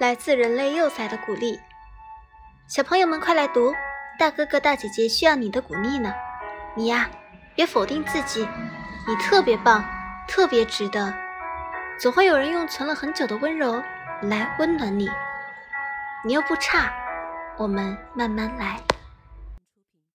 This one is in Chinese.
来自人类幼崽的鼓励。小朋友们快来读大哥哥大姐姐需要你的鼓励呢。你呀别否定自己你特别棒特别值得。总会有人用存了很久的温柔来温暖你。你又不差我们慢慢来。